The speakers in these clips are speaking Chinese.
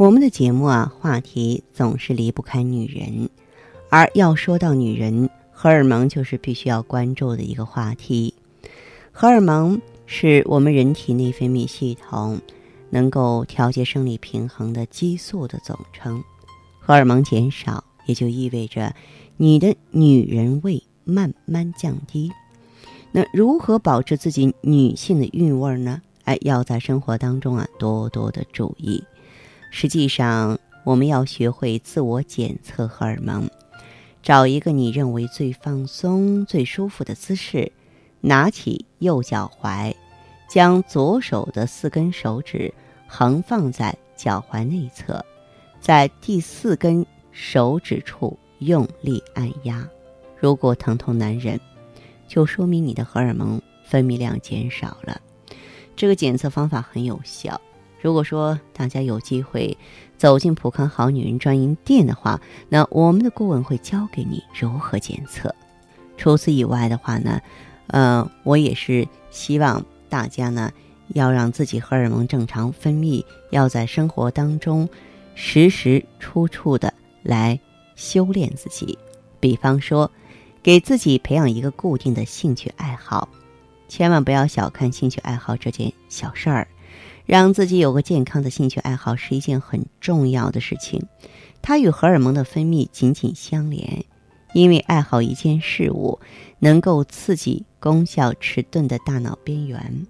我们的节目啊，话题总是离不开女人，而要说到女人，荷尔蒙就是必须要关注的一个话题。荷尔蒙。是我们人体内分泌系统能够调节生理平衡的激素的总称。荷尔蒙减少，也就意味着你的女人味慢慢降低。那如何保持自己女性的韵味呢？哎，要在生活当中啊多多的注意。实际上，我们要学会自我检测荷尔蒙，找一个你认为最放松、最舒服的姿势。拿起右脚踝，将左手的四根手指横放在脚踝内侧，在第四根手指处用力按压。如果疼痛难忍，就说明你的荷尔蒙分泌量减少了。这个检测方法很有效。如果说大家有机会走进普康好女人专营店的话，那我们的顾问会教给你如何检测。除此以外的话呢？呃，我也是希望大家呢，要让自己荷尔蒙正常分泌，要在生活当中时时处处的来修炼自己。比方说，给自己培养一个固定的兴趣爱好，千万不要小看兴趣爱好这件小事儿。让自己有个健康的兴趣爱好是一件很重要的事情，它与荷尔蒙的分泌紧紧相连。因为爱好一件事物，能够刺激功效迟钝的大脑边缘，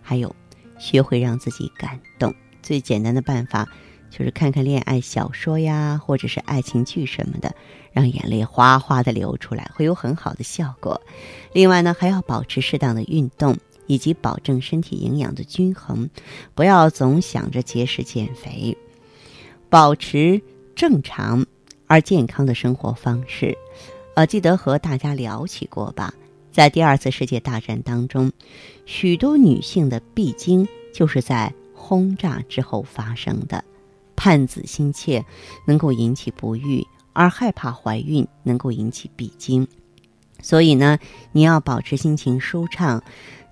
还有学会让自己感动。最简单的办法就是看看恋爱小说呀，或者是爱情剧什么的，让眼泪哗哗的流出来，会有很好的效果。另外呢，还要保持适当的运动，以及保证身体营养的均衡，不要总想着节食减肥，保持正常。而健康的生活方式，呃，记得和大家聊起过吧？在第二次世界大战当中，许多女性的闭经就是在轰炸之后发生的。盼子心切能够引起不育，而害怕怀孕能够引起闭经。所以呢，你要保持心情舒畅，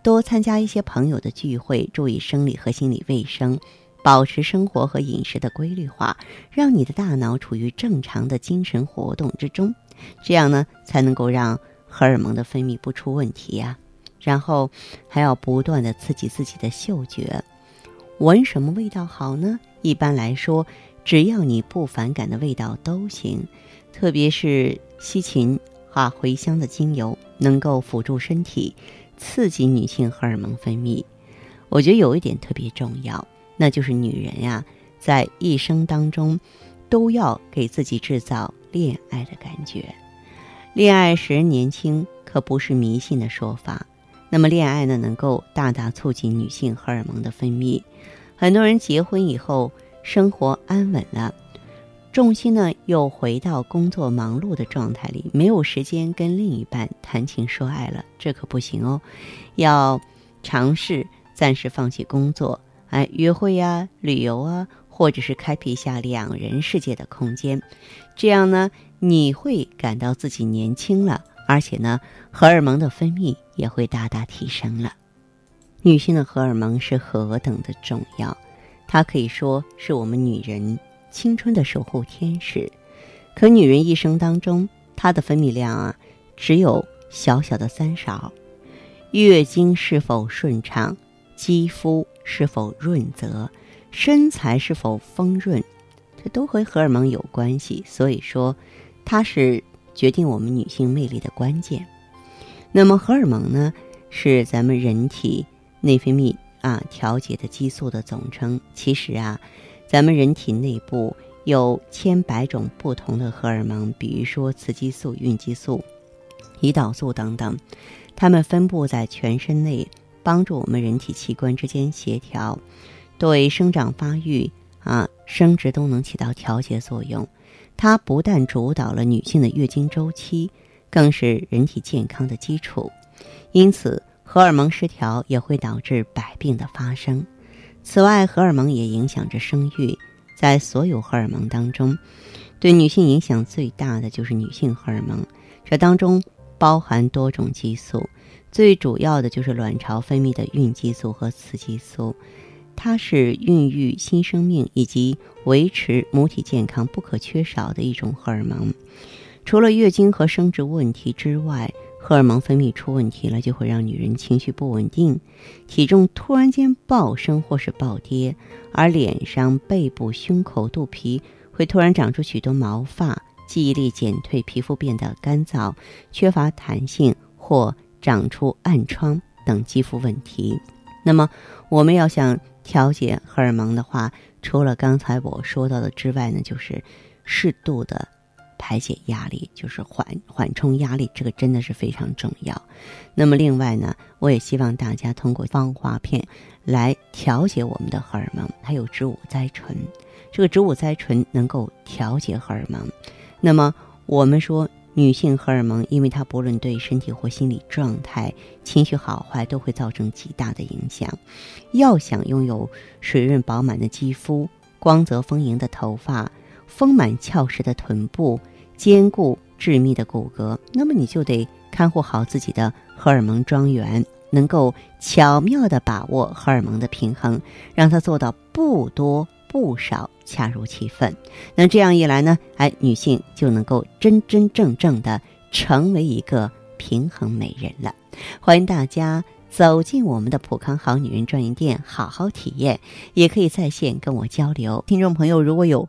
多参加一些朋友的聚会，注意生理和心理卫生。保持生活和饮食的规律化，让你的大脑处于正常的精神活动之中，这样呢才能够让荷尔蒙的分泌不出问题呀。然后还要不断的刺激自己的嗅觉，闻什么味道好呢？一般来说，只要你不反感的味道都行，特别是西芹啊茴香的精油，能够辅助身体刺激女性荷尔蒙分泌。我觉得有一点特别重要。那就是女人呀，在一生当中，都要给自己制造恋爱的感觉。恋爱使人年轻，可不是迷信的说法。那么，恋爱呢，能够大大促进女性荷尔蒙的分泌。很多人结婚以后，生活安稳了，重心呢又回到工作忙碌的状态里，没有时间跟另一半谈情说爱了。这可不行哦，要尝试暂时放弃工作。哎，约会呀，旅游啊，或者是开辟一下两人世界的空间，这样呢，你会感到自己年轻了，而且呢，荷尔蒙的分泌也会大大提升了。女性的荷尔蒙是何等的重要，它可以说是我们女人青春的守护天使。可女人一生当中，她的分泌量啊，只有小小的三勺。月经是否顺畅？肌肤是否润泽，身材是否丰润，这都和荷尔蒙有关系。所以说，它是决定我们女性魅力的关键。那么，荷尔蒙呢，是咱们人体内分泌啊调节的激素的总称。其实啊，咱们人体内部有千百种不同的荷尔蒙，比如说雌激素、孕激素、胰岛素等等，它们分布在全身内。帮助我们人体器官之间协调，对生长发育啊、生殖都能起到调节作用。它不但主导了女性的月经周期，更是人体健康的基础。因此，荷尔蒙失调也会导致百病的发生。此外，荷尔蒙也影响着生育。在所有荷尔蒙当中，对女性影响最大的就是女性荷尔蒙。这当中包含多种激素，最主要的就是卵巢分泌的孕激素和雌激素，它是孕育新生命以及维持母体健康不可缺少的一种荷尔蒙。除了月经和生殖问题之外，荷尔蒙分泌出问题了，就会让女人情绪不稳定，体重突然间暴升或是暴跌，而脸上、背部、胸口、肚皮会突然长出许多毛发，记忆力减退，皮肤变得干燥、缺乏弹性，或长出暗疮等肌肤问题。那么，我们要想调节荷尔蒙的话，除了刚才我说到的之外呢，就是适度的。排解压力就是缓缓冲压力，这个真的是非常重要。那么另外呢，我也希望大家通过芳华片来调节我们的荷尔蒙，还有植物甾醇。这个植物甾醇能够调节荷尔蒙。那么我们说，女性荷尔蒙，因为它不论对身体或心理状态、情绪好坏都会造成极大的影响。要想拥有水润饱满的肌肤、光泽丰盈的头发。丰满翘实的臀部，坚固致密的骨骼，那么你就得看护好自己的荷尔蒙庄园，能够巧妙地把握荷尔蒙的平衡，让它做到不多不少，恰如其分。那这样一来呢，哎，女性就能够真真正正的成为一个平衡美人了。欢迎大家走进我们的普康好女人专营店，好好体验，也可以在线跟我交流。听众朋友，如果有